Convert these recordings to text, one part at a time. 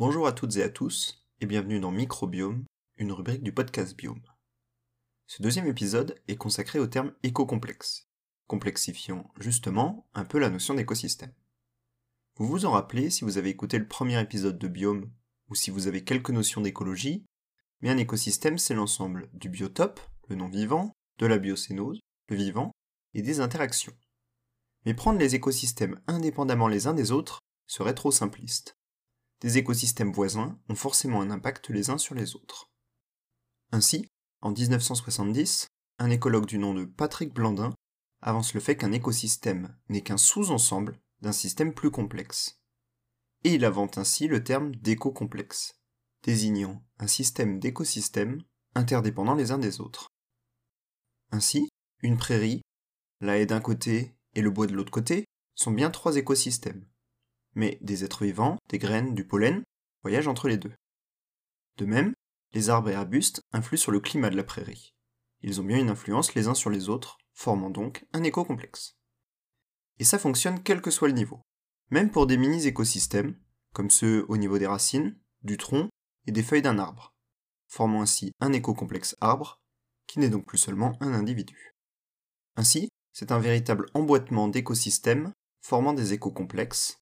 Bonjour à toutes et à tous, et bienvenue dans Microbiome, une rubrique du podcast Biome. Ce deuxième épisode est consacré au terme éco-complexe, complexifiant justement un peu la notion d'écosystème. Vous vous en rappelez si vous avez écouté le premier épisode de Biome, ou si vous avez quelques notions d'écologie, mais un écosystème c'est l'ensemble du biotope, le non-vivant, de la biocénose, le vivant, et des interactions. Mais prendre les écosystèmes indépendamment les uns des autres serait trop simpliste des écosystèmes voisins ont forcément un impact les uns sur les autres. Ainsi, en 1970, un écologue du nom de Patrick Blandin avance le fait qu'un écosystème n'est qu'un sous-ensemble d'un système plus complexe. Et il invente ainsi le terme d'éco-complexe, désignant un système d'écosystèmes interdépendants les uns des autres. Ainsi, une prairie, la haie d'un côté et le bois de l'autre côté, sont bien trois écosystèmes, mais des êtres vivants, des graines, du pollen voyagent entre les deux. De même, les arbres et arbustes influent sur le climat de la prairie. Ils ont bien une influence les uns sur les autres, formant donc un éco-complexe. Et ça fonctionne quel que soit le niveau. Même pour des mini-écosystèmes, comme ceux au niveau des racines, du tronc et des feuilles d'un arbre, formant ainsi un éco-complexe arbre, qui n'est donc plus seulement un individu. Ainsi, c'est un véritable emboîtement d'écosystèmes formant des éco-complexes,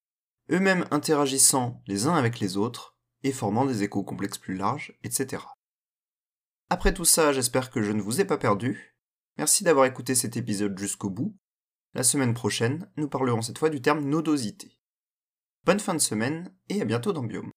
eux-mêmes interagissant les uns avec les autres et formant des échos complexes plus larges, etc. Après tout ça, j'espère que je ne vous ai pas perdu. Merci d'avoir écouté cet épisode jusqu'au bout. La semaine prochaine, nous parlerons cette fois du terme nodosité. Bonne fin de semaine et à bientôt dans Biome.